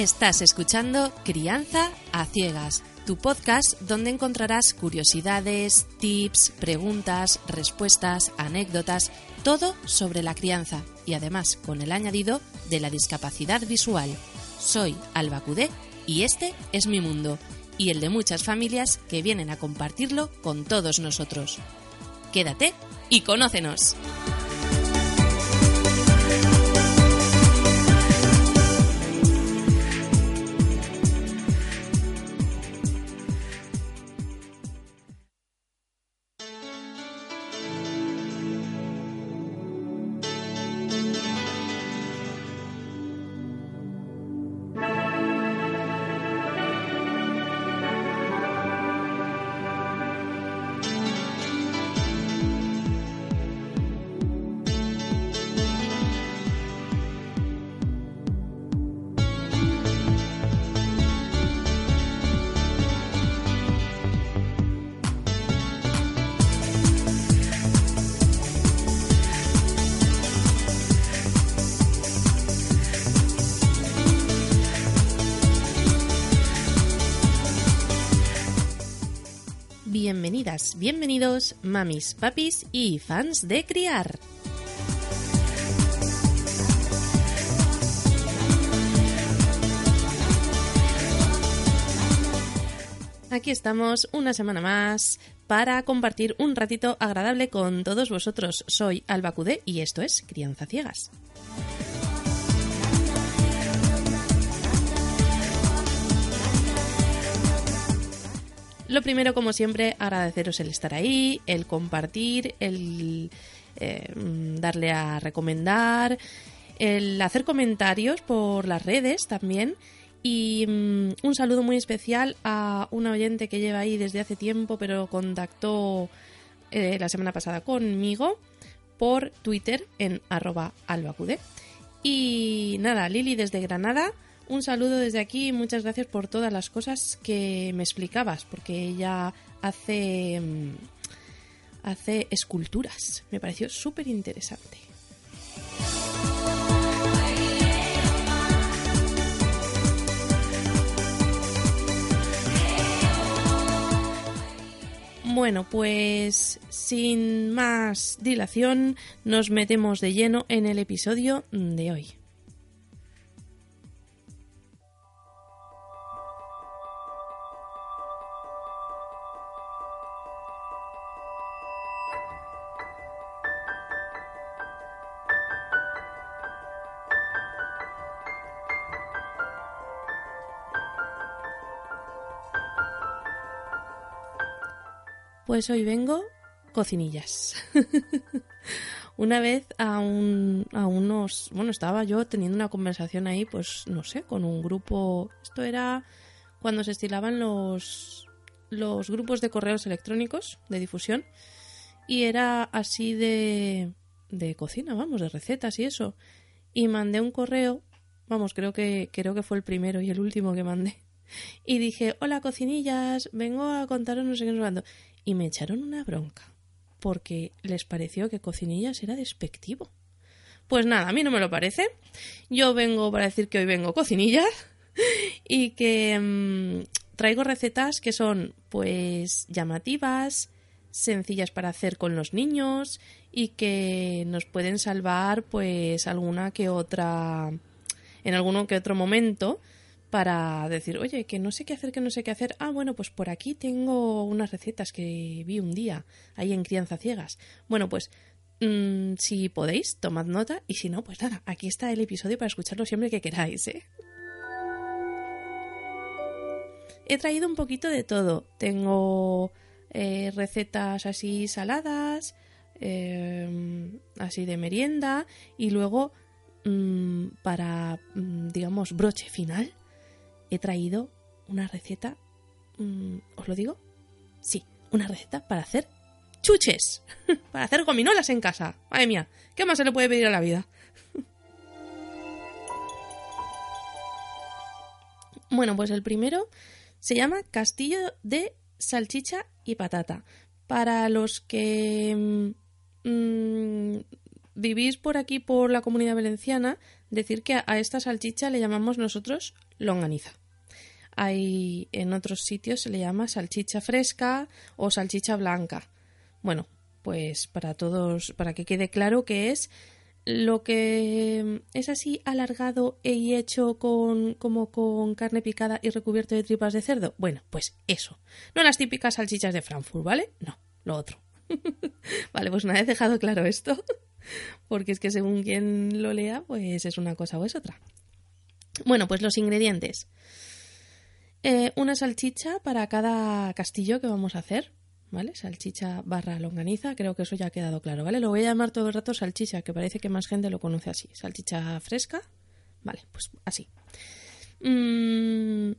Estás escuchando Crianza a Ciegas, tu podcast donde encontrarás curiosidades, tips, preguntas, respuestas, anécdotas, todo sobre la crianza y además con el añadido de la discapacidad visual. Soy Alba Cudé y este es mi mundo y el de muchas familias que vienen a compartirlo con todos nosotros. Quédate y conócenos. Bienvenidos, mamis, papis y fans de criar. Aquí estamos una semana más para compartir un ratito agradable con todos vosotros. Soy Alba Cudé y esto es Crianza Ciegas. Lo primero, como siempre, agradeceros el estar ahí, el compartir, el eh, darle a recomendar, el hacer comentarios por las redes también. Y mm, un saludo muy especial a una oyente que lleva ahí desde hace tiempo, pero contactó eh, la semana pasada conmigo por Twitter en arroba albacude. Y nada, Lili desde Granada un saludo desde aquí y muchas gracias por todas las cosas que me explicabas, porque ella hace, mm, hace esculturas. Me pareció súper interesante. Bueno, pues sin más dilación nos metemos de lleno en el episodio de hoy. Pues hoy vengo cocinillas. una vez a, un, a unos... Bueno, estaba yo teniendo una conversación ahí, pues no sé, con un grupo... Esto era cuando se estilaban los, los grupos de correos electrónicos de difusión y era así de, de cocina, vamos, de recetas y eso. Y mandé un correo, vamos, creo que, creo que fue el primero y el último que mandé. Y dije, hola cocinillas, vengo a contaros no sé qué nos y me echaron una bronca porque les pareció que cocinillas era despectivo. Pues nada, a mí no me lo parece. Yo vengo para decir que hoy vengo cocinillas y que mm, traigo recetas que son pues llamativas, sencillas para hacer con los niños y que nos pueden salvar pues alguna que otra en alguno que otro momento para decir, oye, que no sé qué hacer, que no sé qué hacer. Ah, bueno, pues por aquí tengo unas recetas que vi un día ahí en Crianza Ciegas. Bueno, pues mm, si podéis, tomad nota y si no, pues nada, aquí está el episodio para escucharlo siempre que queráis, ¿eh? He traído un poquito de todo. Tengo eh, recetas así saladas, eh, así de merienda y luego mm, para, mm, digamos, broche final, he traído una receta, mm, ¿os lo digo? Sí, una receta para hacer chuches, para hacer gominolas en casa. Madre mía, ¿qué más se le puede pedir a la vida? bueno, pues el primero se llama Castillo de salchicha y patata. Para los que mm, vivís por aquí, por la comunidad valenciana, decir que a esta salchicha le llamamos nosotros longaniza. Hay en otros sitios se le llama salchicha fresca o salchicha blanca. Bueno, pues para todos, para que quede claro que es lo que es así alargado y hecho con como con carne picada y recubierto de tripas de cerdo. Bueno, pues eso. No las típicas salchichas de Frankfurt, ¿vale? No, lo otro. vale, pues una vez dejado claro esto, porque es que según quien lo lea, pues es una cosa o es otra. Bueno, pues los ingredientes. Eh, una salchicha para cada castillo que vamos a hacer. ¿vale? Salchicha barra longaniza, creo que eso ya ha quedado claro, ¿vale? Lo voy a llamar todo el rato salchicha, que parece que más gente lo conoce así. Salchicha fresca, vale, pues así. Mm,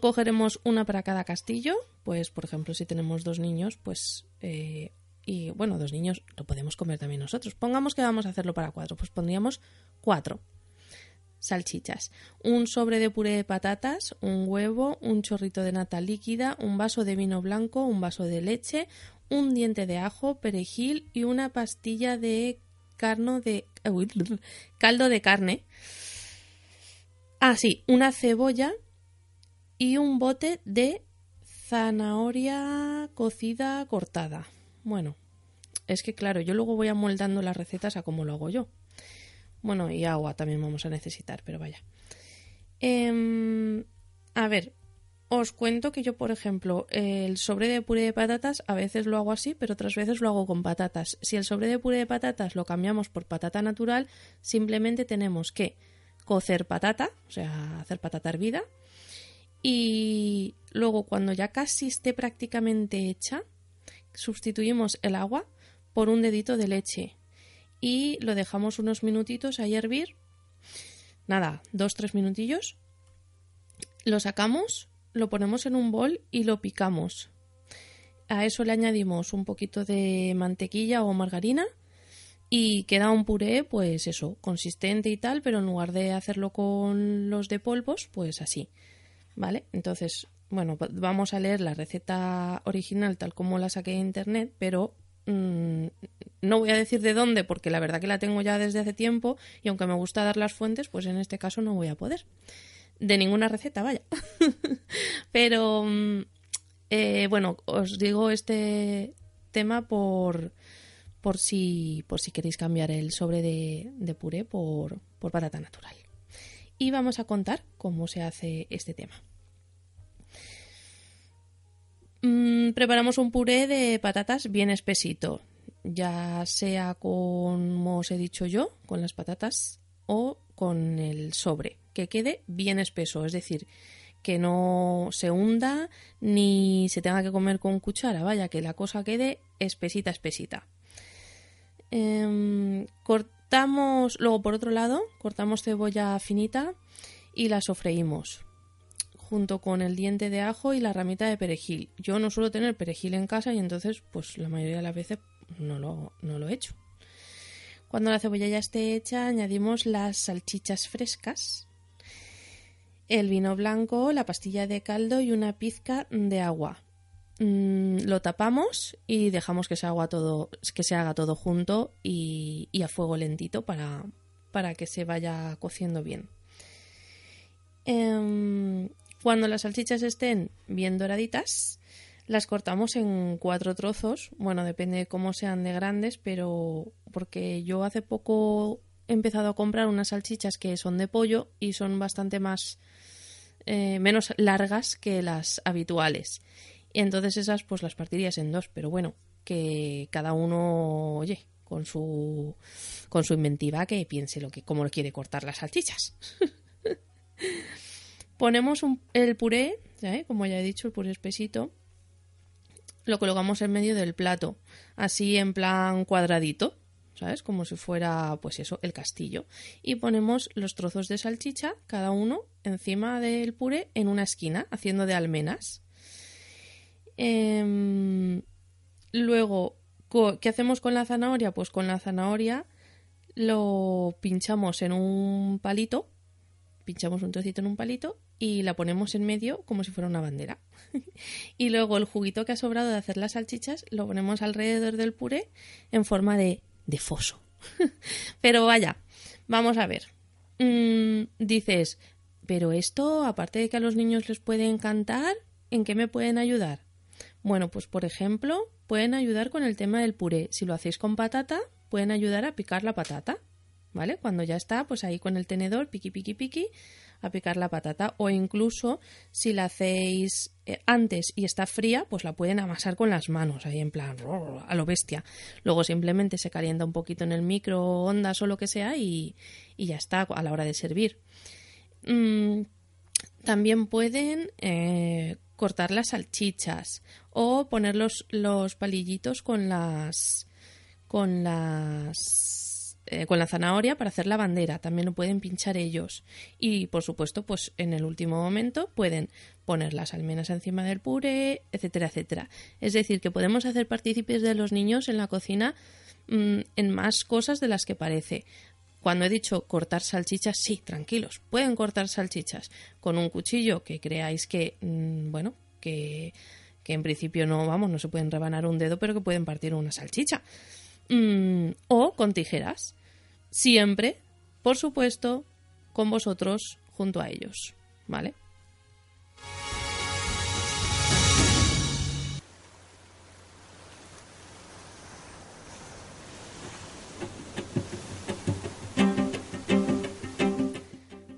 cogeremos una para cada castillo, pues por ejemplo si tenemos dos niños, pues... Eh, y bueno, dos niños lo podemos comer también nosotros. Pongamos que vamos a hacerlo para cuatro, pues pondríamos cuatro salchichas, un sobre de puré de patatas, un huevo, un chorrito de nata líquida, un vaso de vino blanco, un vaso de leche, un diente de ajo, perejil y una pastilla de carno de caldo de carne. Ah, sí, una cebolla y un bote de zanahoria cocida cortada. Bueno, es que claro, yo luego voy amoldando las recetas a como lo hago yo. Bueno, y agua también vamos a necesitar, pero vaya. Em, a ver, os cuento que yo, por ejemplo, el sobre de puré de patatas a veces lo hago así, pero otras veces lo hago con patatas. Si el sobre de puré de patatas lo cambiamos por patata natural, simplemente tenemos que cocer patata, o sea, hacer patata hervida. Y luego, cuando ya casi esté prácticamente hecha, sustituimos el agua por un dedito de leche y lo dejamos unos minutitos a hervir. Nada, dos, tres minutillos. Lo sacamos, lo ponemos en un bol y lo picamos. A eso le añadimos un poquito de mantequilla o margarina y queda un puré, pues eso, consistente y tal, pero en lugar de hacerlo con los de polvos, pues así. ¿Vale? Entonces, bueno, vamos a leer la receta original tal como la saqué en internet, pero Mm, no voy a decir de dónde porque la verdad que la tengo ya desde hace tiempo y aunque me gusta dar las fuentes, pues en este caso no voy a poder. De ninguna receta, vaya. Pero mm, eh, bueno, os digo este tema por, por, si, por si queréis cambiar el sobre de, de puré por, por patata natural. Y vamos a contar cómo se hace este tema. Mm, preparamos un puré de patatas bien espesito, ya sea como os he dicho yo, con las patatas o con el sobre, que quede bien espeso, es decir, que no se hunda ni se tenga que comer con cuchara, vaya, que la cosa quede espesita, espesita. Em, cortamos, luego por otro lado, cortamos cebolla finita y la sofreímos junto con el diente de ajo y la ramita de perejil. Yo no suelo tener perejil en casa y entonces, pues la mayoría de las veces no lo, no lo he hecho. Cuando la cebolla ya esté hecha, añadimos las salchichas frescas, el vino blanco, la pastilla de caldo y una pizca de agua. Mm, lo tapamos y dejamos que se, haga todo, junto y, a fuego lentito para, para que se vaya cociendo bien. Em, cuando las salchichas estén bien doraditas, las cortamos en cuatro trozos. Bueno, depende de cómo sean de grandes, pero porque yo hace poco he empezado a comprar unas salchichas que son de pollo y son bastante más eh, menos largas que las habituales. Y entonces esas pues las partirías en dos, pero bueno, que cada uno, oye, con su, con su inventiva que piense lo que, cómo quiere cortar las salchichas. Ponemos el puré, como ya he dicho, el puré espesito, lo colocamos en medio del plato, así en plan cuadradito, ¿sabes? Como si fuera, pues eso, el castillo. Y ponemos los trozos de salchicha, cada uno encima del puré, en una esquina, haciendo de almenas. Em, luego, ¿qué hacemos con la zanahoria? Pues con la zanahoria lo pinchamos en un palito, pinchamos un trocito en un palito y la ponemos en medio como si fuera una bandera. y luego el juguito que ha sobrado de hacer las salchichas lo ponemos alrededor del puré en forma de, de foso. pero vaya, vamos a ver. Mm, dices, pero esto, aparte de que a los niños les puede encantar, ¿en qué me pueden ayudar? Bueno, pues por ejemplo, pueden ayudar con el tema del puré. Si lo hacéis con patata, pueden ayudar a picar la patata. ¿Vale? Cuando ya está, pues ahí con el tenedor, piqui, piqui, piqui, a picar la patata o incluso si la hacéis eh, antes y está fría, pues la pueden amasar con las manos, ahí en plan a lo bestia. Luego simplemente se calienta un poquito en el microondas o lo que sea y, ya está a la hora de servir. Mm, también pueden eh, cortar las salchichas o poner los, los palillitos con las con las eh, con la zanahoria para hacer la bandera. También lo pueden pinchar ellos. Y por supuesto, pues en el último momento pueden poner las almenas encima del puré, etcétera, etcétera. Es decir, que podemos hacer partícipes de los niños en la cocina mm, en más cosas de las que parece. Cuando he dicho cortar salchichas, sí, tranquilos, pueden cortar salchichas con un cuchillo que creáis que, mm, bueno, que, que en principio no, vamos, no se pueden rebanar un dedo, pero que pueden partir una salchicha. Mm, o con tijeras. Siempre, por supuesto, con vosotros junto a ellos. ¿Vale?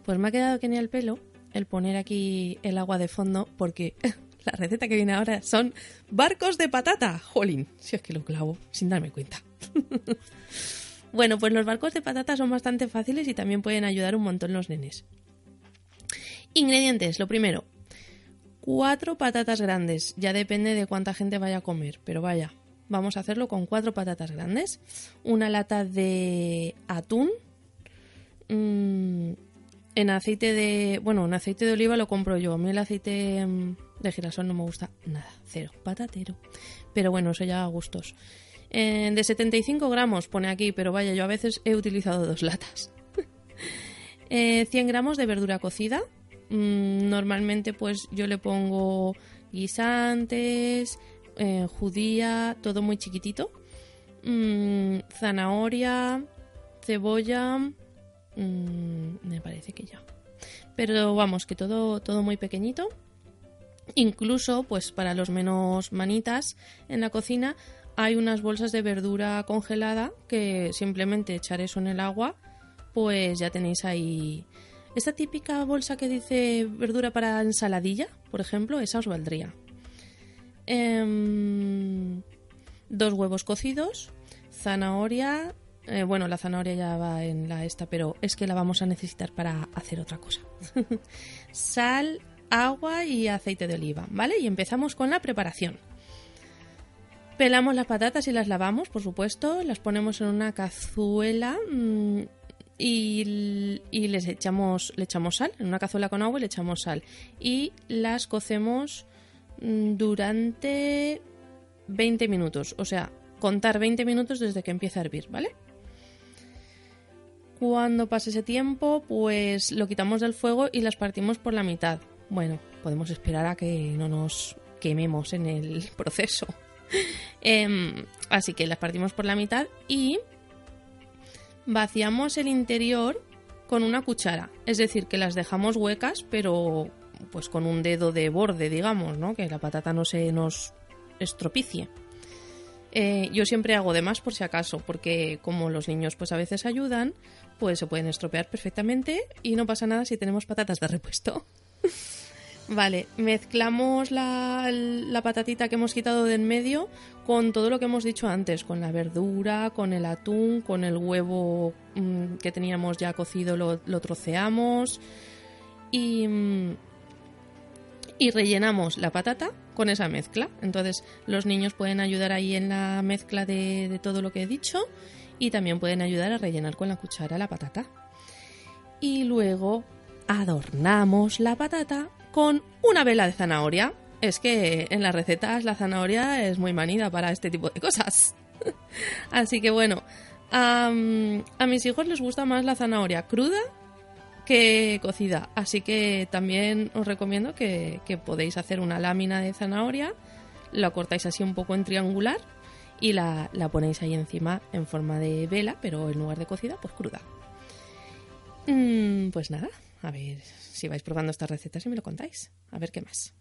Pues me ha quedado que ni el pelo el poner aquí el agua de fondo porque la receta que viene ahora son barcos de patata. Jolín, si es que lo clavo sin darme cuenta. bueno, pues los barcos de patata son bastante fáciles y también pueden ayudar un montón los nenes. Ingredientes, lo primero, cuatro patatas grandes. Ya depende de cuánta gente vaya a comer, pero vaya, vamos a hacerlo con cuatro patatas grandes. Una lata de atún. Mm, en aceite de... Bueno, en aceite de oliva lo compro yo. A mí el aceite mm, de girasol no me gusta nada. Cero. Patatero. Pero bueno, eso ya a gustos. Eh, de 75 gramos pone aquí, pero vaya, yo a veces he utilizado dos latas. 100 eh, gramos de verdura cocida. Mm, normalmente pues yo le pongo guisantes, eh, judía, todo muy chiquitito. Mm, zanahoria, cebolla. Mm, me parece que ya. Pero vamos, que todo, todo muy pequeñito. Incluso, pues para los menos manitas en la cocina, hay unas bolsas de verdura congelada que simplemente echar eso en el agua, pues ya tenéis ahí. Esta típica bolsa que dice verdura para ensaladilla, por ejemplo, esa os valdría. Em, dos huevos cocidos, zanahoria. Eh, bueno, la zanahoria ya va en la esta, pero es que la vamos a necesitar para hacer otra cosa. Sal, agua y aceite de oliva, ¿vale? Y empezamos con la preparación. Pelamos las patatas y las lavamos, por supuesto, las ponemos en una cazuela mm, y, les echamos, le echamos sal, en una cazuela con agua y le echamos sal. Y las cocemos mm, durante 20 minutos, o sea, contar 20 minutos desde que empieza a hervir, ¿vale? Cuando pase ese tiempo, pues lo quitamos del fuego y las partimos por la mitad. Bueno, podemos esperar a que no nos quememos en el proceso. Em, así que las partimos por la mitad y vaciamos el interior con una cuchara. Es decir, que las dejamos huecas, pero pues con un dedo de borde, digamos, ¿no? Que la patata no se nos estropicie. Eh, yo siempre hago de más por si acaso, porque como los niños pues a veces ayudan, pues se pueden estropear perfectamente y no pasa nada si tenemos patatas de repuesto. Vale, mezclamos la, la patatita que hemos quitado de en medio con todo lo que hemos dicho antes, con la verdura, con el atún, con el huevo mm, que teníamos ya cocido, lo, troceamos y, mm, y rellenamos la patata con esa mezcla. Entonces los niños pueden ayudar ahí en la mezcla de, de todo lo que he dicho y también pueden ayudar a rellenar con la cuchara la patata. Y luego adornamos la patata con una vela de zanahoria. Es que en las recetas la zanahoria es muy manida para este tipo de cosas. Así que bueno, a, mis hijos les gusta más la zanahoria cruda que cocida. Así que también os recomiendo que, que podéis hacer una lámina de zanahoria, la cortáis así un poco en triangular y la, la, ponéis ahí encima en forma de vela, pero en lugar de cocida, pues cruda. Mm, pues nada, a ver si vais probando estas recetas y me lo contáis. A ver qué más.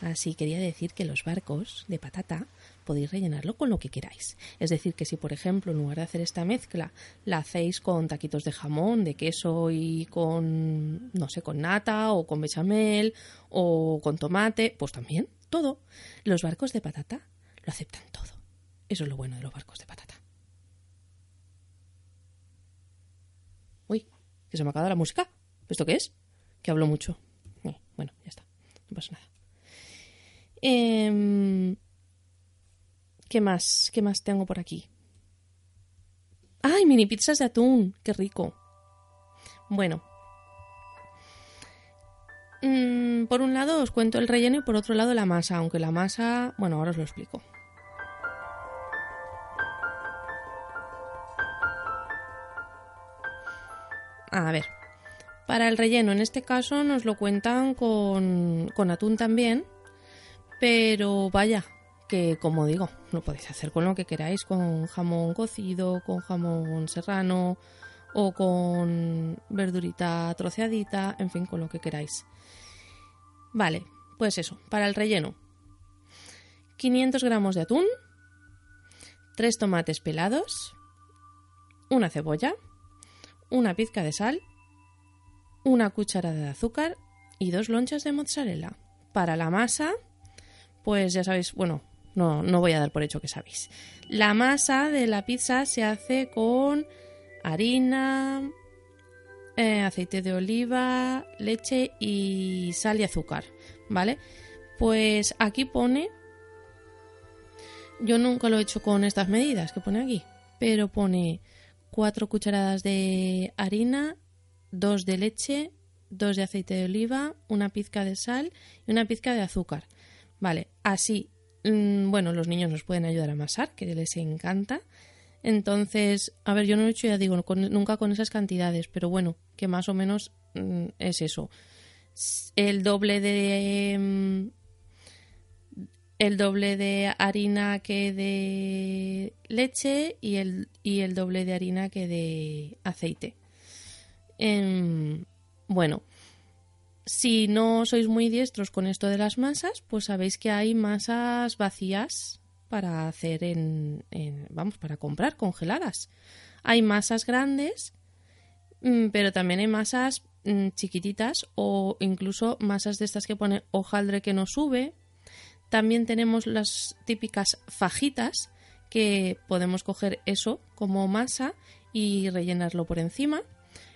Así quería decir que los barcos de patata podéis rellenarlo con lo que queráis. Es decir, que si por ejemplo en lugar de hacer esta mezcla la hacéis con taquitos de jamón, de queso y con, no sé, con nata o con bechamel o con tomate, pues también, todo. Los barcos de patata lo aceptan todo. Eso es lo bueno de los barcos de patata. Uy, que se me ha acabado la música. ¿Esto qué es? Que hablo mucho. Bueno, ya está. No pasa nada. Eh, ¿Qué más? ¿Qué más tengo por aquí? ¡Ay, mini pizzas de atún! ¡Qué rico! Bueno. Mm, por un lado os cuento el relleno y por otro lado la masa, aunque la masa... Bueno, ahora os lo explico. A ver, para el relleno en este caso nos lo cuentan con, con atún también, pero vaya, que como digo, lo podéis hacer con lo que queráis, con jamón cocido, con jamón serrano o con verdurita troceadita, en fin, con lo que queráis. Vale, pues eso, para el relleno. 500 gramos de atún, 3 tomates pelados, una cebolla, una pizca de sal, una cucharada de azúcar y dos lonchas de mozzarella. Para la masa, pues ya sabéis, bueno, no, no voy a dar por hecho que sabéis. La masa de la pizza se hace con harina, eh, aceite de oliva, leche y sal y azúcar, ¿vale? Pues aquí pone, yo nunca lo he hecho con estas medidas que pone aquí, pero pone 4 cucharadas de harina, 2 de leche, 2 de aceite de oliva, una pizca de sal y una pizca de azúcar. Vale, así, mm, bueno, los niños nos pueden ayudar a amasar, que les encanta. Entonces, a ver, yo no lo he hecho, ya digo, nunca con esas cantidades, pero bueno, que más o menos mm, es eso. El doble de. El doble de harina que de leche y el, y el doble de harina que de aceite. Em, bueno, si no sois muy diestros con esto de las masas, pues sabéis que hay masas vacías para hacer en, vamos, para comprar congeladas. Hay masas grandes, mm, pero también hay masas mm, chiquititas o incluso masas de estas que pone hojaldre que no sube. También tenemos las típicas fajitas que podemos coger eso como masa y rellenarlo por encima.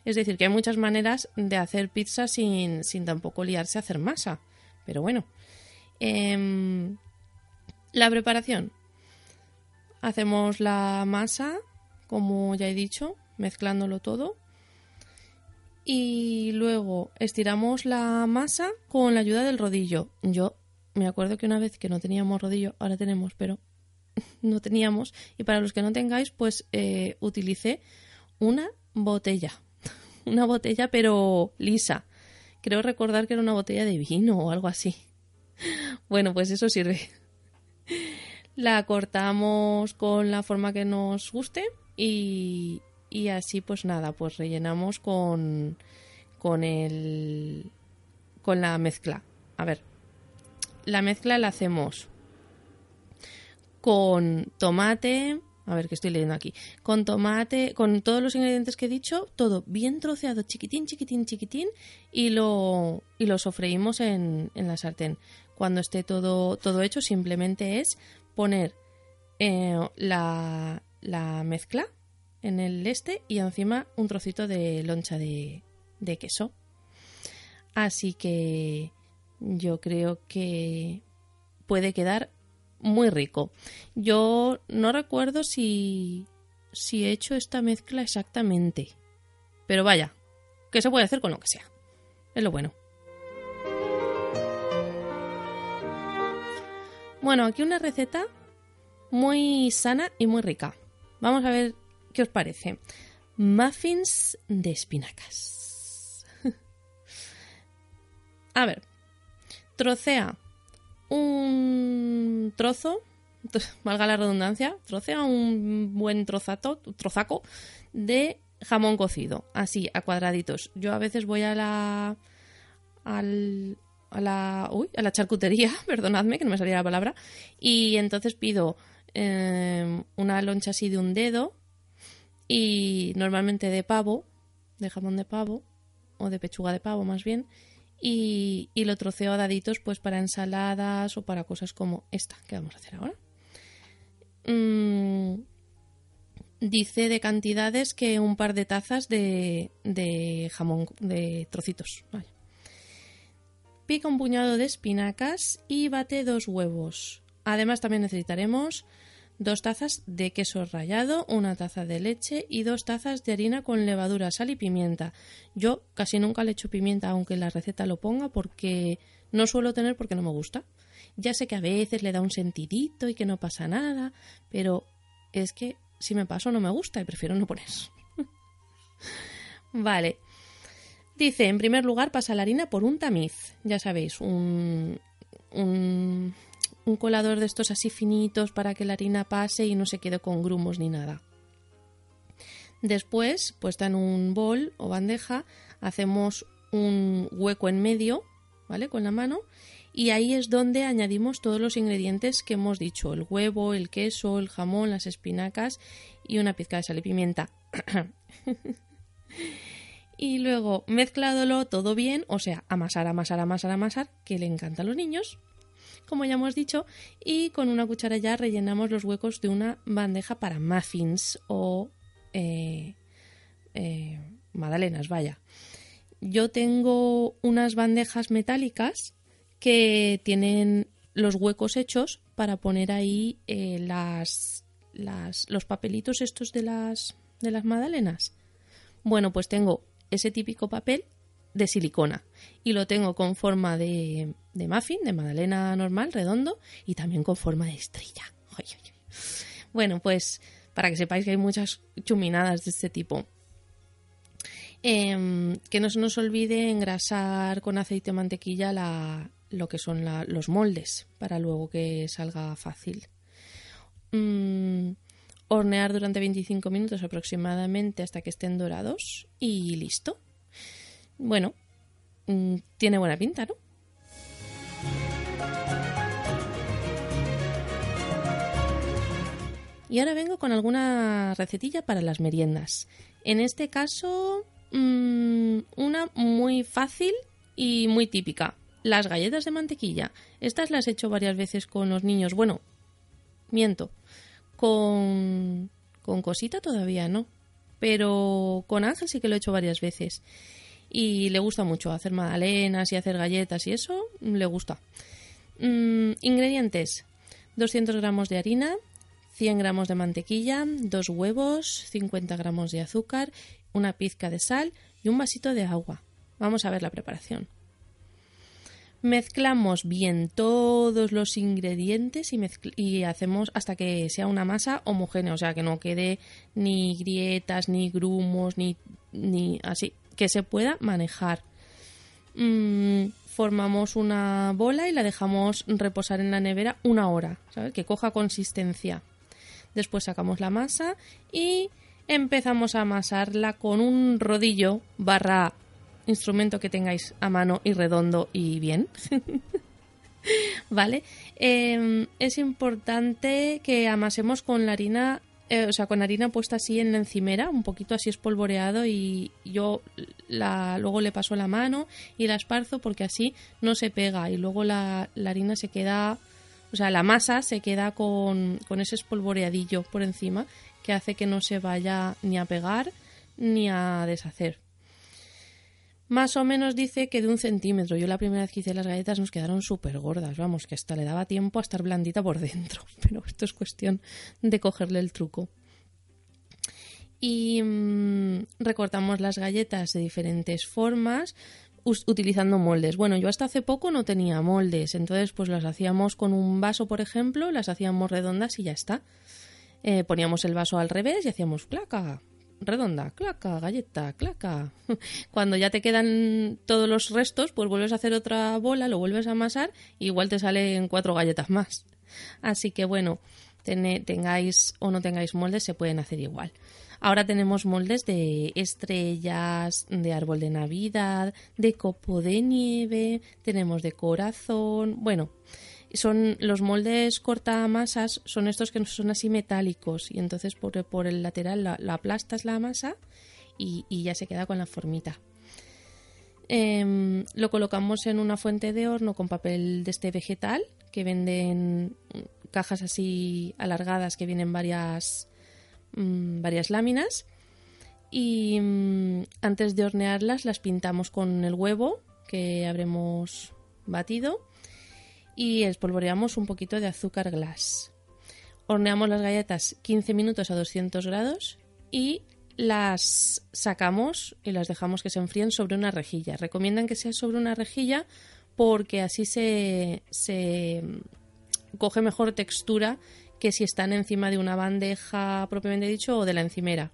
Es decir, que hay muchas maneras de hacer pizza sin, sin tampoco liarse a hacer masa. Pero bueno. Em, la preparación. Hacemos la masa, como ya he dicho, mezclándolo todo. Y luego estiramos la masa con la ayuda del rodillo. Yo me acuerdo que una vez que no teníamos rodillo, ahora tenemos, pero no teníamos. Y para los que no tengáis, pues eh, utilicé una botella una botella pero lisa. Creo recordar que era una botella de vino o algo así. Bueno, pues eso sirve. La cortamos con la forma que nos guste y, y así pues nada, pues rellenamos con, con el con la mezcla. A ver, la mezcla la hacemos con tomate, a ver, que estoy leyendo aquí. Con tomate, con todos los ingredientes que he dicho, todo bien troceado, chiquitín, chiquitín, chiquitín, y lo, y lo sofreímos en, en la sartén. Cuando esté todo, todo hecho, simplemente es poner eh, la, la mezcla en el este y encima un trocito de loncha de, de queso. Así que yo creo que puede quedar muy rico. Yo no recuerdo si, si he hecho esta mezcla exactamente. Pero vaya, que se puede hacer con lo que sea. Es lo bueno. Bueno, aquí una receta muy sana y muy rica. Vamos a ver qué os parece. Muffins de espinacas. a ver, trocea un trozo, valga la redundancia, trocea un buen trozato, trozaco de jamón cocido, así, a cuadraditos. Yo a veces voy a la. Al, a la. Uy, a la charcutería, perdonadme que no me salía la palabra. Y entonces pido em, una loncha así de un dedo. Y normalmente de pavo, de jamón de pavo, o de pechuga de pavo más bien y, lo troceo a daditos pues para ensaladas o para cosas como esta que vamos a hacer ahora. Mm, dice de cantidades que un par de tazas de, de jamón, de trocitos. Pica un puñado de espinacas y bate dos huevos. Además también necesitaremos dos tazas de queso rallado, una taza de leche y dos tazas de harina con levadura, sal y pimienta. Yo casi nunca le echo pimienta, aunque la receta lo ponga, porque no suelo tener porque no me gusta. Ya sé que a veces le da un sentidito y que no pasa nada, pero es que si me paso no me gusta y prefiero no poner. vale. Dice, en primer lugar, pasa la harina por un tamiz. Ya sabéis, un, un un colador de estos así finitos para que la harina pase y no se quede con grumos ni nada. Después, puesta en un bol o bandeja, hacemos un hueco en medio, ¿vale? Con la mano y ahí es donde añadimos todos los ingredientes que hemos dicho, el huevo, el queso, el jamón, las espinacas y una pizca de sal y pimienta. y luego mezcladolo todo bien, o sea, amasar, amasar, amasar, amasar, que le encanta a los niños como ya hemos dicho, y con una cuchara ya rellenamos los huecos de una bandeja para muffins o eh, eh, magdalenas, vaya. Yo tengo unas bandejas metálicas que tienen los huecos hechos para poner ahí eh, las, los papelitos estos de las, de las magdalenas. Bueno, pues tengo ese típico papel de silicona y lo tengo con forma de, de muffin, de magdalena normal, redondo y también con forma de estrella. Bueno, pues para que sepáis que hay muchas chuminadas de este tipo. Em, que no se nos olvide engrasar con aceite o mantequilla la, lo que son los moldes para luego que salga fácil. Mm, hornear durante 25 minutos aproximadamente hasta que estén dorados y listo. Bueno, mm, tiene buena pinta, ¿no? Y ahora vengo con alguna recetilla para las meriendas. En este caso, mm, una muy fácil y muy típica. Las galletas de mantequilla. Estas las he hecho varias veces con los niños. Bueno, miento. Con, con cosita todavía no. Pero con Ángel sí que lo he hecho varias veces. Y le gusta mucho hacer magdalenas y hacer galletas y eso le gusta. Mm, ingredientes. 200 gramos de harina, 100 gramos de mantequilla, dos huevos, 50 gramos de azúcar, una pizca de sal y un vasito de agua. Vamos a ver la preparación. Mezclamos bien todos los ingredientes y, hacemos hasta que sea una masa homogénea, o sea, que no quede ni grietas, ni grumos, ni, ni así, que se pueda manejar. Mm, formamos una bola y la dejamos reposar en la nevera una hora, ¿sabes? Que coja consistencia. Después sacamos la masa y empezamos a amasarla con un rodillo barra instrumento que tengáis a mano y redondo y bien. ¿Vale? Em, es importante que amasemos con la harina eh, o sea, con harina puesta así en la encimera, un poquito así espolvoreado y yo la, luego le paso la mano y la esparzo porque así no se pega y luego la, la harina se queda, o sea, la masa se queda con, con ese espolvoreadillo por encima que hace que no se vaya ni a pegar ni a deshacer. Más o menos dice que de un centímetro. Yo la primera vez que hice las galletas nos quedaron súper gordas, vamos, que hasta le daba tiempo a estar blandita por dentro. Pero esto es cuestión de cogerle el truco. Y mm, recortamos las galletas de diferentes formas utilizando moldes. Bueno, yo hasta hace poco no tenía moldes, entonces pues las hacíamos con un vaso, por ejemplo, las hacíamos redondas y ya está. Eh, poníamos el vaso al revés y hacíamos placa, redonda, claca, galleta, claca. Cuando ya te quedan todos los restos, pues vuelves a hacer otra bola, lo vuelves a amasar y igual te salen cuatro galletas más. Así que bueno, tengáis o no tengáis moldes, se pueden hacer igual. Ahora tenemos moldes de estrellas, de árbol de Navidad, de copo de nieve, tenemos de corazón. Bueno, son los moldes cortamasas son estos que son así metálicos y entonces por, el lateral la, aplastas la masa y, ya se queda con la formita. Em, lo colocamos en una fuente de horno con papel de este vegetal que venden cajas así alargadas que vienen varias, mm, varias láminas y mm, antes de hornearlas las pintamos con el huevo que habremos batido y espolvoreamos un poquito de azúcar glass. Horneamos las galletas 15 minutos a 200 grados y las sacamos y las dejamos que se enfríen sobre una rejilla. Recomiendan que sea sobre una rejilla porque así se, se coge mejor textura que si están encima de una bandeja propiamente dicho o de la encimera.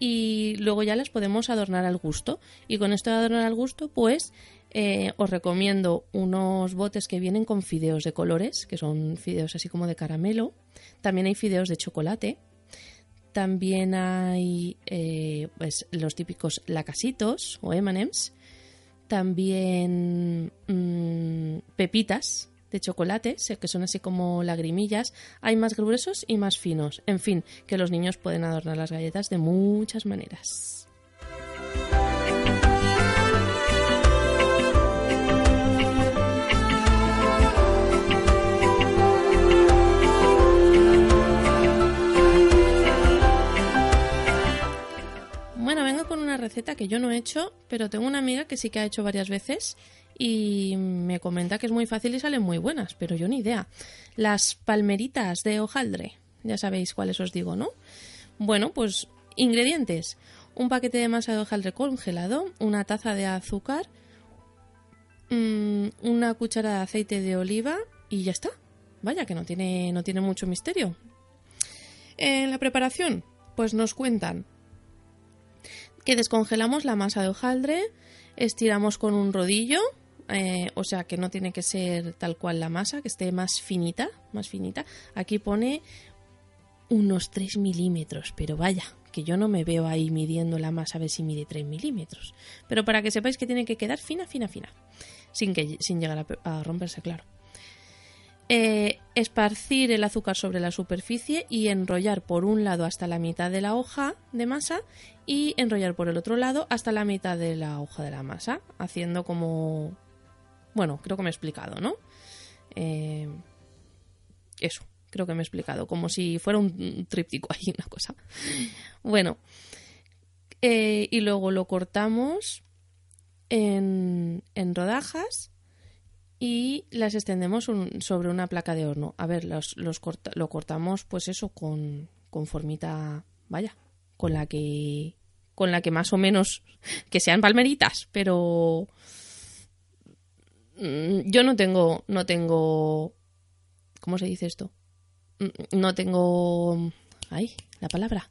Y luego ya las podemos adornar al gusto. Y con esto de adornar al gusto, pues eh, os recomiendo unos botes que vienen con fideos de colores, que son fideos así como de caramelo. También hay fideos de chocolate. También hay eh, pues, los típicos lacasitos o emanems. También mm, pepitas de chocolate, que son así como lagrimillas. Hay más gruesos y más finos. En fin, que los niños pueden adornar las galletas de muchas maneras. Una receta que yo no he hecho, pero tengo una amiga que sí que ha hecho varias veces y me comenta que es muy fácil y salen muy buenas, pero yo ni idea. Las palmeritas de hojaldre, ya sabéis cuáles os digo, ¿no? Bueno, pues ingredientes. Un paquete de masa de hojaldre congelado, una taza de azúcar, mm, una cuchara de aceite de oliva y ya está. Vaya que no tiene, no tiene mucho misterio. En la preparación, pues nos cuentan que descongelamos la masa de hojaldre, estiramos con un rodillo, eh, o sea que no tiene que ser tal cual la masa, que esté más finita, más finita. Aquí pone unos 3 milímetros, pero vaya, que yo no me veo ahí midiendo la masa a ver si mide 3 milímetros. Pero para que sepáis que tiene que quedar fina, fina, fina, sin, que, sin llegar a romperse, claro. Eh, esparcir el azúcar sobre la superficie y enrollar por un lado hasta la mitad de la hoja de masa y enrollar por el otro lado hasta la mitad de la hoja de la masa, haciendo como... Bueno, creo que me he explicado, ¿no? Eh, eso, creo que me he explicado, como si fuera un tríptico ahí, una cosa. Bueno, eh, y luego lo cortamos en, en rodajas y las extendemos sobre una placa de horno. A ver, los, los lo cortamos pues eso con, con formita, vaya, con la que con la que más o menos que sean palmeritas, pero mm, yo no tengo no tengo ¿cómo se dice esto? Mm, no tengo ay, la palabra.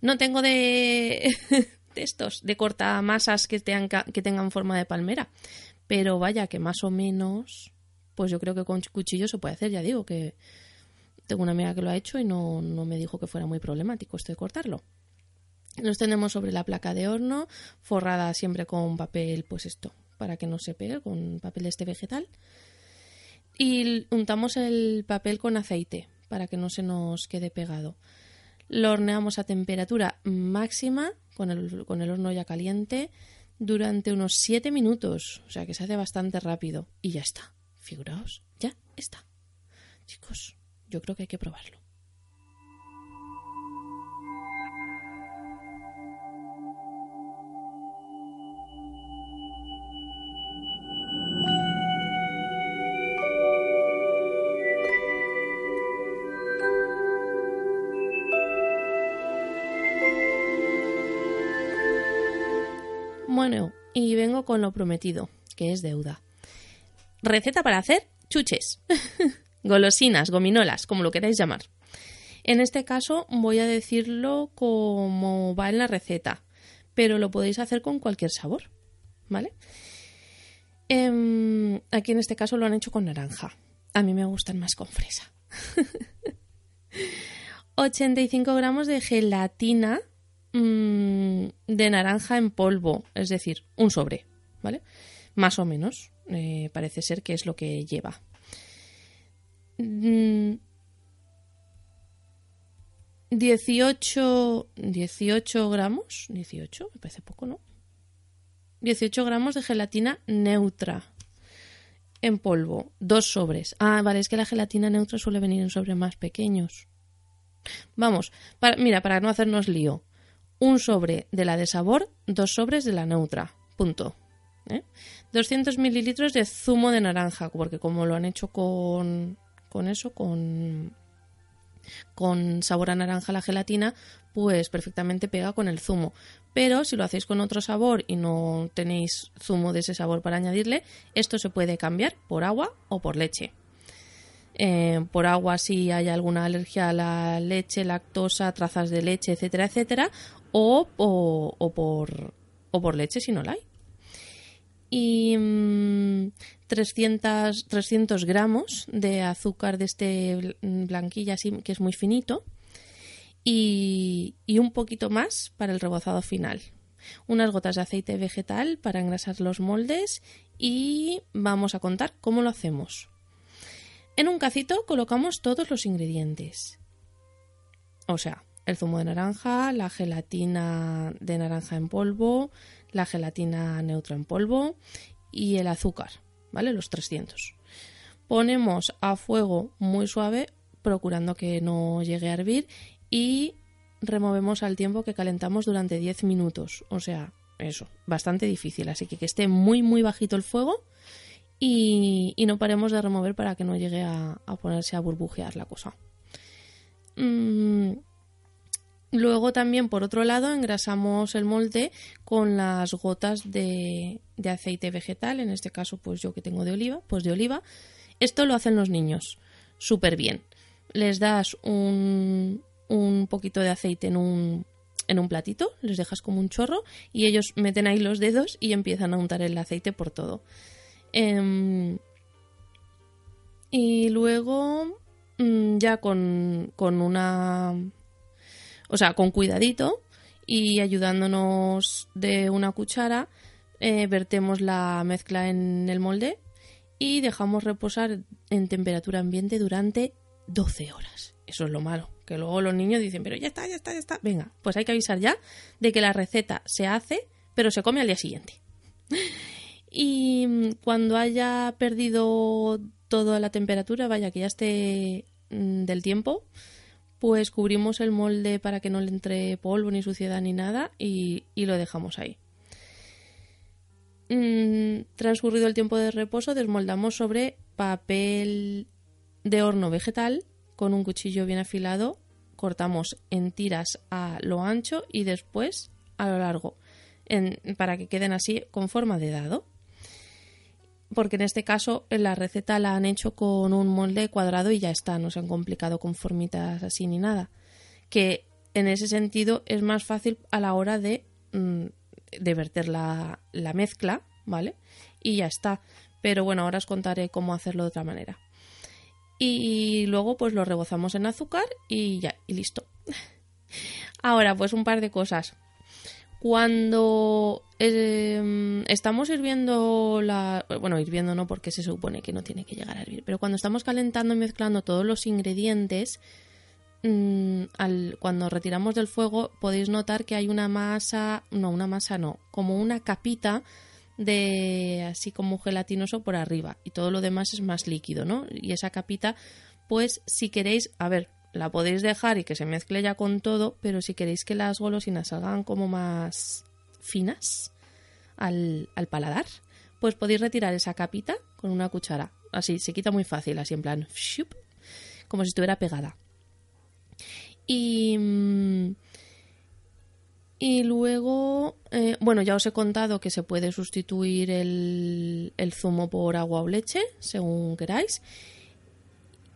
No tengo de de estos de cortamasas que tengan que tengan forma de palmera, pero vaya que más o menos, pues yo creo que con cuchillo se puede hacer, ya digo que tengo una amiga que lo ha hecho y no, no me dijo que fuera muy problemático esto de cortarlo. Nos tenemos sobre la placa de horno, forrada siempre con papel, pues esto, para que no se pegue, con papel de este vegetal. Y untamos el papel con aceite, para que no se nos quede pegado. Lo horneamos a temperatura máxima con el, con el horno ya caliente durante unos 7 minutos. O sea que se hace bastante rápido. Y ya está. Figuraos, ya está. Chicos, yo creo que hay que probarlo. Y vengo con lo prometido, que es deuda. Receta para hacer chuches, golosinas, gominolas, como lo queráis llamar. En este caso voy a decirlo como va en la receta, pero lo podéis hacer con cualquier sabor, ¿vale? Em, aquí en este caso lo han hecho con naranja. A mí me gustan más con fresa. 85 gramos de gelatina mm, de naranja en polvo, es decir, un sobre, ¿vale? Más o menos, eh, parece ser que es lo que lleva. 18, mm, 18 gramos, 18, me parece poco, ¿no? 18 gramos de gelatina neutra en polvo, dos sobres. Ah, vale, es que la gelatina neutra suele venir en sobres más pequeños. Vamos, mira, para no hacernos lío, un sobre de la de sabor, dos sobres de la neutra. Punto. 200 ¿Eh? mililitros de zumo de naranja, porque como lo han hecho con, con eso, con, con sabor a naranja la gelatina, pues perfectamente pega con el zumo. Pero si lo hacéis con otro sabor y no tenéis zumo de ese sabor para añadirle, esto se puede cambiar por agua o por leche. Eh, por agua si hay alguna alergia a la leche, lactosa, trazas de leche, etcétera, etcétera, o, por, leche si no la hay y 300, mm, 300 gramos de azúcar de este blanquilla así, que es muy finito y, y un poquito más para el rebozado final. Unas gotas de aceite vegetal para engrasar los moldes y vamos a contar cómo lo hacemos. En un cacito colocamos todos los ingredientes. O sea, el zumo de naranja, la gelatina de naranja en polvo, la gelatina neutra en polvo y el azúcar, ¿vale? Los 300. Ponemos a fuego muy suave, procurando que no llegue a hervir y removemos al tiempo que calentamos durante 10 minutos. O sea, eso, bastante difícil. Así que que esté muy, muy bajito el fuego y, no paremos de remover para que no llegue a, ponerse a burbujear la cosa. Mm, Luego también, por otro lado, engrasamos el molde con las gotas de, aceite vegetal, en este caso, pues yo que tengo de oliva, pues de oliva. Esto lo hacen los niños súper bien. Les das un, un poquito de aceite en un, en un platito, les dejas como un chorro y ellos meten ahí los dedos y empiezan a untar el aceite por todo. Em, y luego, mm, ya con, con una o sea, con cuidadito y ayudándonos de una cuchara, eh, vertemos la mezcla en el molde y dejamos reposar en temperatura ambiente durante 12 horas. Eso es lo malo, que luego los niños dicen, pero ya está, ya está, ya está. Venga, pues hay que avisar ya de que la receta se hace, pero se come al día siguiente. Y cuando haya perdido toda la temperatura, vaya que ya esté mm, del tiempo, pues cubrimos el molde para que no le entre polvo ni suciedad ni nada y, lo dejamos ahí. Mm, transcurrido el tiempo de reposo, desmoldamos sobre papel de horno vegetal con un cuchillo bien afilado. Cortamos en tiras a lo ancho y después a lo largo, para que queden así con forma de dado porque en este caso la receta la han hecho con un molde cuadrado y ya está, no se han complicado con formitas así ni nada. Que en ese sentido es más fácil a la hora de, mm, de verter la, la mezcla, ¿vale? Y ya está. Pero bueno, ahora os contaré cómo hacerlo de otra manera. Y luego pues lo rebozamos en azúcar y ya, y listo. Ahora pues un par de cosas. Cuando em, estamos hirviendo la... Bueno, hirviendo no porque se supone que no tiene que llegar a hervir, pero cuando estamos calentando y mezclando todos los ingredientes, mm, cuando retiramos del fuego podéis notar que hay una masa, no, una masa no, como una capita de así como gelatinoso por arriba y todo lo demás es más líquido, ¿no? Y esa capita, pues si queréis, a ver, la podéis dejar y que se mezcle ya con todo, pero si queréis que las golosinas salgan como más finas al, al paladar, pues podéis retirar esa capita con una cuchara. Así, se quita muy fácil, así en plan, como si estuviera pegada. Y, mm, y luego, eh, bueno, ya os he contado que se puede sustituir el, el zumo por agua o leche, según queráis.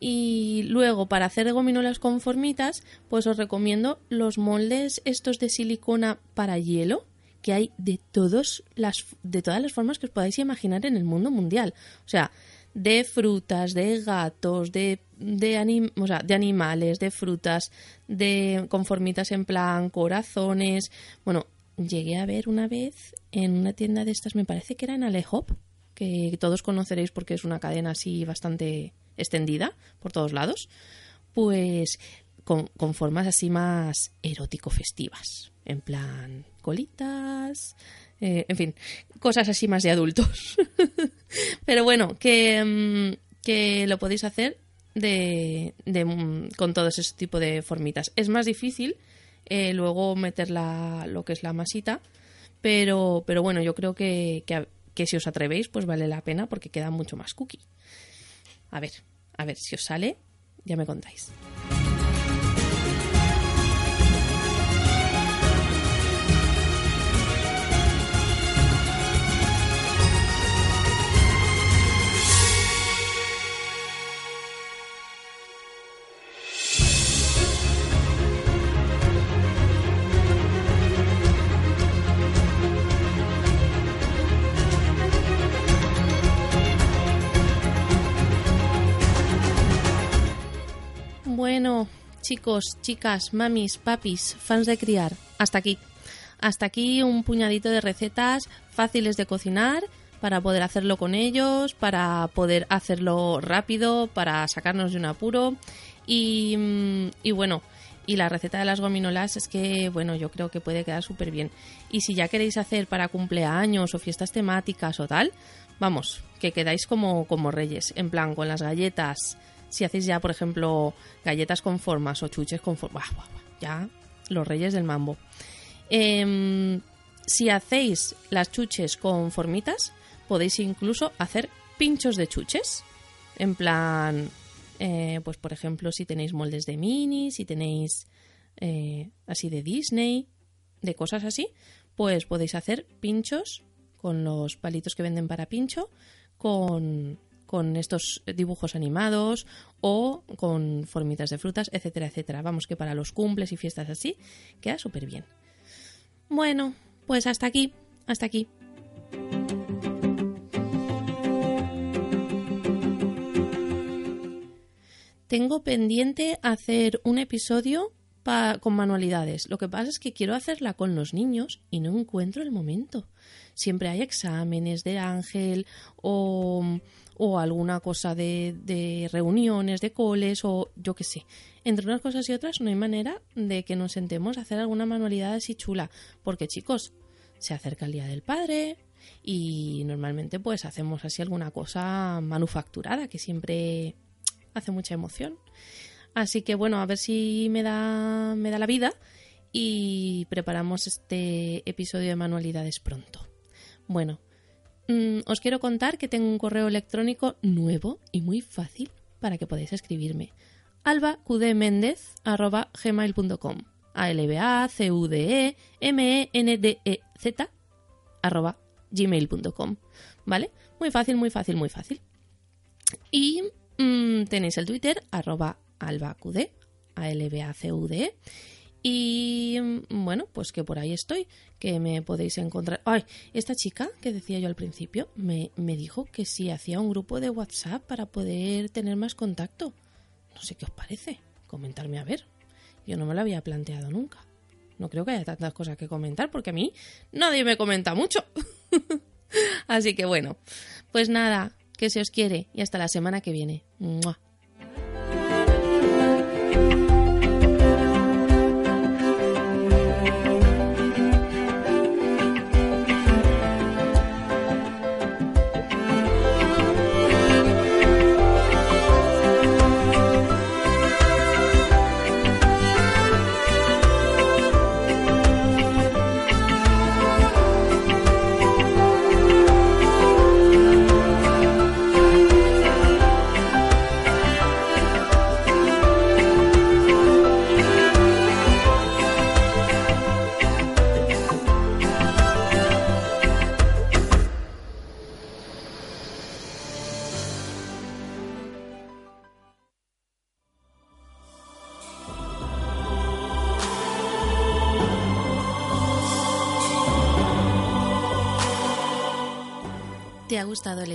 Y luego, para hacer gominolas con formitas, pues os recomiendo los moldes estos de silicona para hielo, que hay de, todos las, de todas las formas que os podáis imaginar en el mundo mundial. O sea, de frutas, de gatos, de, de, de animales, de frutas, de conformitas en plan corazones. Bueno, llegué a ver una vez en una tienda de estas, me parece que era en Alehop, que todos conoceréis porque es una cadena así bastante extendida por todos lados, pues con, con formas así más erótico-festivas, en plan colitas, eh, en fin, cosas así más de adultos. Pero bueno, que, mm, que lo podéis hacer de, de, mm, con todo ese tipo de formitas. Es más difícil eh, luego meter la, lo que es la masita, pero, pero bueno, yo creo que, que, que si os atrevéis, pues vale la pena porque queda mucho más cookie. A ver, a ver si os sale, ya me contáis. Chicos, chicas, mamis, papis, fans de criar, hasta aquí. Hasta aquí un puñadito de recetas fáciles de cocinar para poder hacerlo con ellos, para poder hacerlo rápido, para sacarnos de un apuro. Y, mm, y bueno, y la receta de las gominolas es que, bueno, yo creo que puede quedar súper bien. Y si ya queréis hacer para cumpleaños o fiestas temáticas o tal, vamos, que quedáis como, como reyes, en plan con las galletas si hacéis ya, por ejemplo, galletas con formas o chuches con formas, ya los reyes del mambo. Em, si hacéis las chuches con formitas, podéis incluso hacer pinchos de chuches. En plan, eh, pues por ejemplo, si tenéis moldes de mini, si tenéis eh, así de Disney, de cosas así, pues podéis hacer pinchos con los palitos que venden para pincho, con, con estos dibujos animados o con formitas de frutas, etcétera, etcétera. Vamos que para los cumples y fiestas así queda súper bien. Bueno, pues hasta aquí, hasta aquí. Tengo pendiente hacer un episodio con manualidades. Lo que pasa es que quiero hacerla con los niños y no encuentro el momento. Siempre hay exámenes de ángel o o alguna cosa de, reuniones, de coles o yo qué sé. Entre unas cosas y otras no hay manera de que nos sentemos a hacer alguna manualidad así chula. Porque chicos, se acerca el Día del Padre y normalmente pues hacemos así alguna cosa manufacturada que siempre hace mucha emoción. Así que bueno, a ver si me da, me da la vida y preparamos este episodio de manualidades pronto. Bueno, Mm, os quiero contar que tengo un correo electrónico nuevo y muy fácil para que podáis escribirme. albaqdmendez.gmail.com a l b a c u d e m e n d e z arroba gmail.com ¿Vale? Muy fácil, muy fácil, muy fácil. Y mm, tenéis el Twitter arroba albaqd a l b a c u d e y mm, bueno, pues que por ahí estoy, que me podéis encontrar. Ay, esta chica que decía yo al principio me, me dijo que si hacía un grupo de WhatsApp para poder tener más contacto. No sé qué os parece. Comentarme a ver. Yo no me lo había planteado nunca. No creo que haya tantas cosas que comentar porque a mí nadie me comenta mucho. Así que bueno, pues nada, que se os quiere y hasta la semana que viene.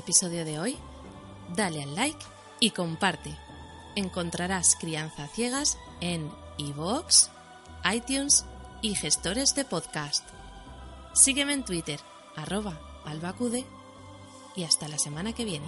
Episodio de hoy? Dale al like y comparte. Encontrarás Crianza Ciegas en iVoox, iTunes y gestores de podcast. Sígueme en Twitter, arroba albacude, y hasta la semana que viene.